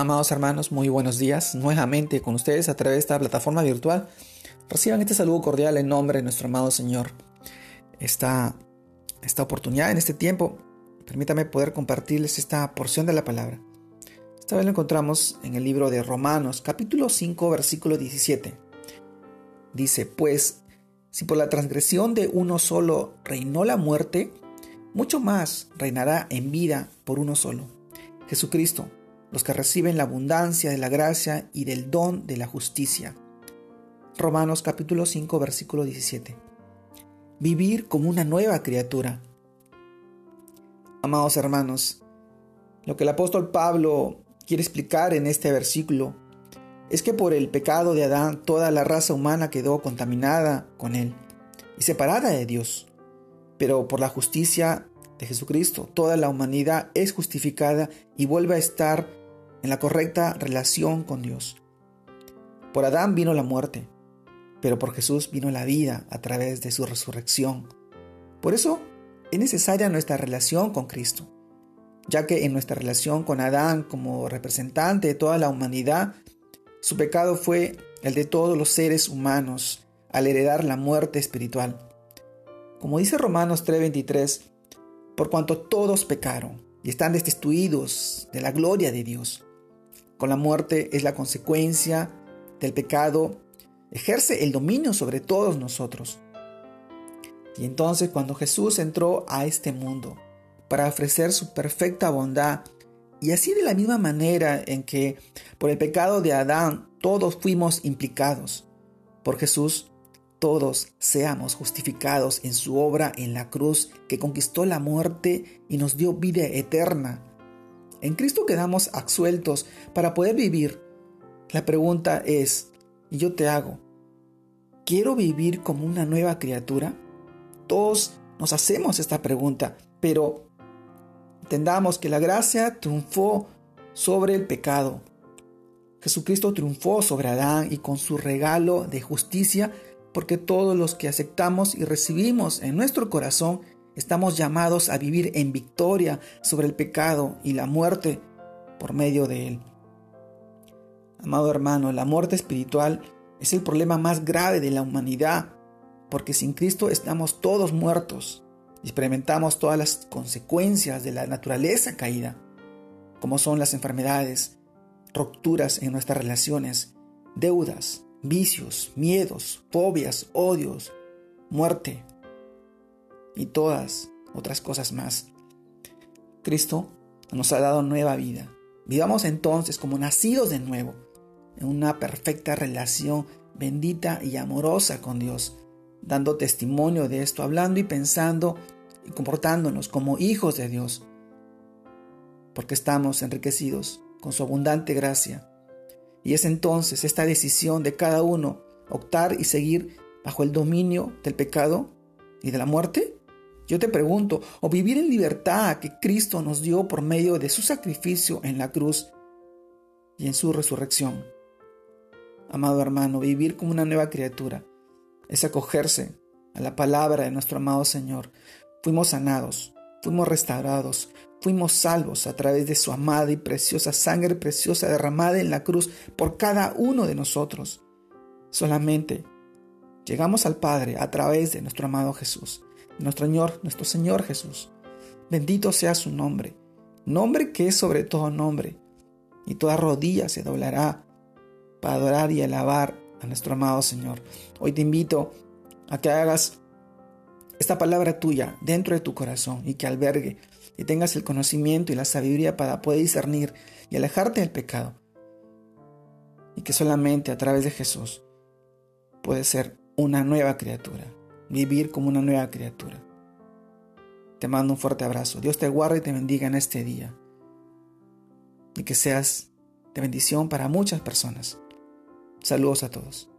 Amados hermanos, muy buenos días. Nuevamente con ustedes a través de esta plataforma virtual. Reciban este saludo cordial en nombre de nuestro amado Señor. Esta, esta oportunidad en este tiempo, permítame poder compartirles esta porción de la palabra. Esta vez lo encontramos en el libro de Romanos, capítulo 5, versículo 17. Dice, pues, si por la transgresión de uno solo reinó la muerte, mucho más reinará en vida por uno solo, Jesucristo, los que reciben la abundancia de la gracia y del don de la justicia. Romanos capítulo 5 versículo 17. Vivir como una nueva criatura. Amados hermanos, lo que el apóstol Pablo quiere explicar en este versículo es que por el pecado de Adán toda la raza humana quedó contaminada con él y separada de Dios. Pero por la justicia de Jesucristo, toda la humanidad es justificada y vuelve a estar en la correcta relación con Dios. Por Adán vino la muerte, pero por Jesús vino la vida a través de su resurrección. Por eso es necesaria nuestra relación con Cristo, ya que en nuestra relación con Adán como representante de toda la humanidad, su pecado fue el de todos los seres humanos al heredar la muerte espiritual. Como dice Romanos 3:23, por cuanto todos pecaron y están destituidos de la gloria de Dios. Con la muerte es la consecuencia del pecado, ejerce el dominio sobre todos nosotros. Y entonces cuando Jesús entró a este mundo para ofrecer su perfecta bondad, y así de la misma manera en que por el pecado de Adán todos fuimos implicados, por Jesús todos seamos justificados en su obra en la cruz que conquistó la muerte y nos dio vida eterna. En Cristo quedamos absueltos para poder vivir. La pregunta es, y yo te hago, ¿quiero vivir como una nueva criatura? Todos nos hacemos esta pregunta, pero entendamos que la gracia triunfó sobre el pecado. Jesucristo triunfó sobre Adán y con su regalo de justicia porque todos los que aceptamos y recibimos en nuestro corazón estamos llamados a vivir en victoria sobre el pecado y la muerte por medio de él. Amado hermano, la muerte espiritual es el problema más grave de la humanidad, porque sin Cristo estamos todos muertos y experimentamos todas las consecuencias de la naturaleza caída, como son las enfermedades, rupturas en nuestras relaciones, deudas, vicios, miedos, fobias, odios, muerte y todas otras cosas más. Cristo nos ha dado nueva vida. Vivamos entonces como nacidos de nuevo, en una perfecta relación bendita y amorosa con Dios, dando testimonio de esto, hablando y pensando y comportándonos como hijos de Dios, porque estamos enriquecidos con su abundante gracia y es entonces esta decisión de cada uno optar y seguir bajo el dominio del pecado y de la muerte. Yo te pregunto, o vivir en libertad que Cristo nos dio por medio de su sacrificio en la cruz y en su resurrección. Amado hermano, vivir como una nueva criatura es acogerse a la palabra de nuestro amado Señor. Fuimos sanados, fuimos restaurados, fuimos salvos a través de su amada y preciosa sangre preciosa derramada en la cruz por cada uno de nosotros. Solamente llegamos al Padre a través de nuestro amado Jesús, nuestro Señor, nuestro Señor Jesús. Bendito sea su nombre, nombre que es sobre todo nombre, y toda rodilla se doblará para adorar y alabar a nuestro amado Señor. Hoy te invito a que hagas esta palabra tuya dentro de tu corazón y que albergue y tengas el conocimiento y la sabiduría para poder discernir y alejarte del pecado. Y que solamente a través de Jesús puedes ser una nueva criatura, vivir como una nueva criatura. Te mando un fuerte abrazo. Dios te guarde y te bendiga en este día. Y que seas de bendición para muchas personas. Saludos a todos.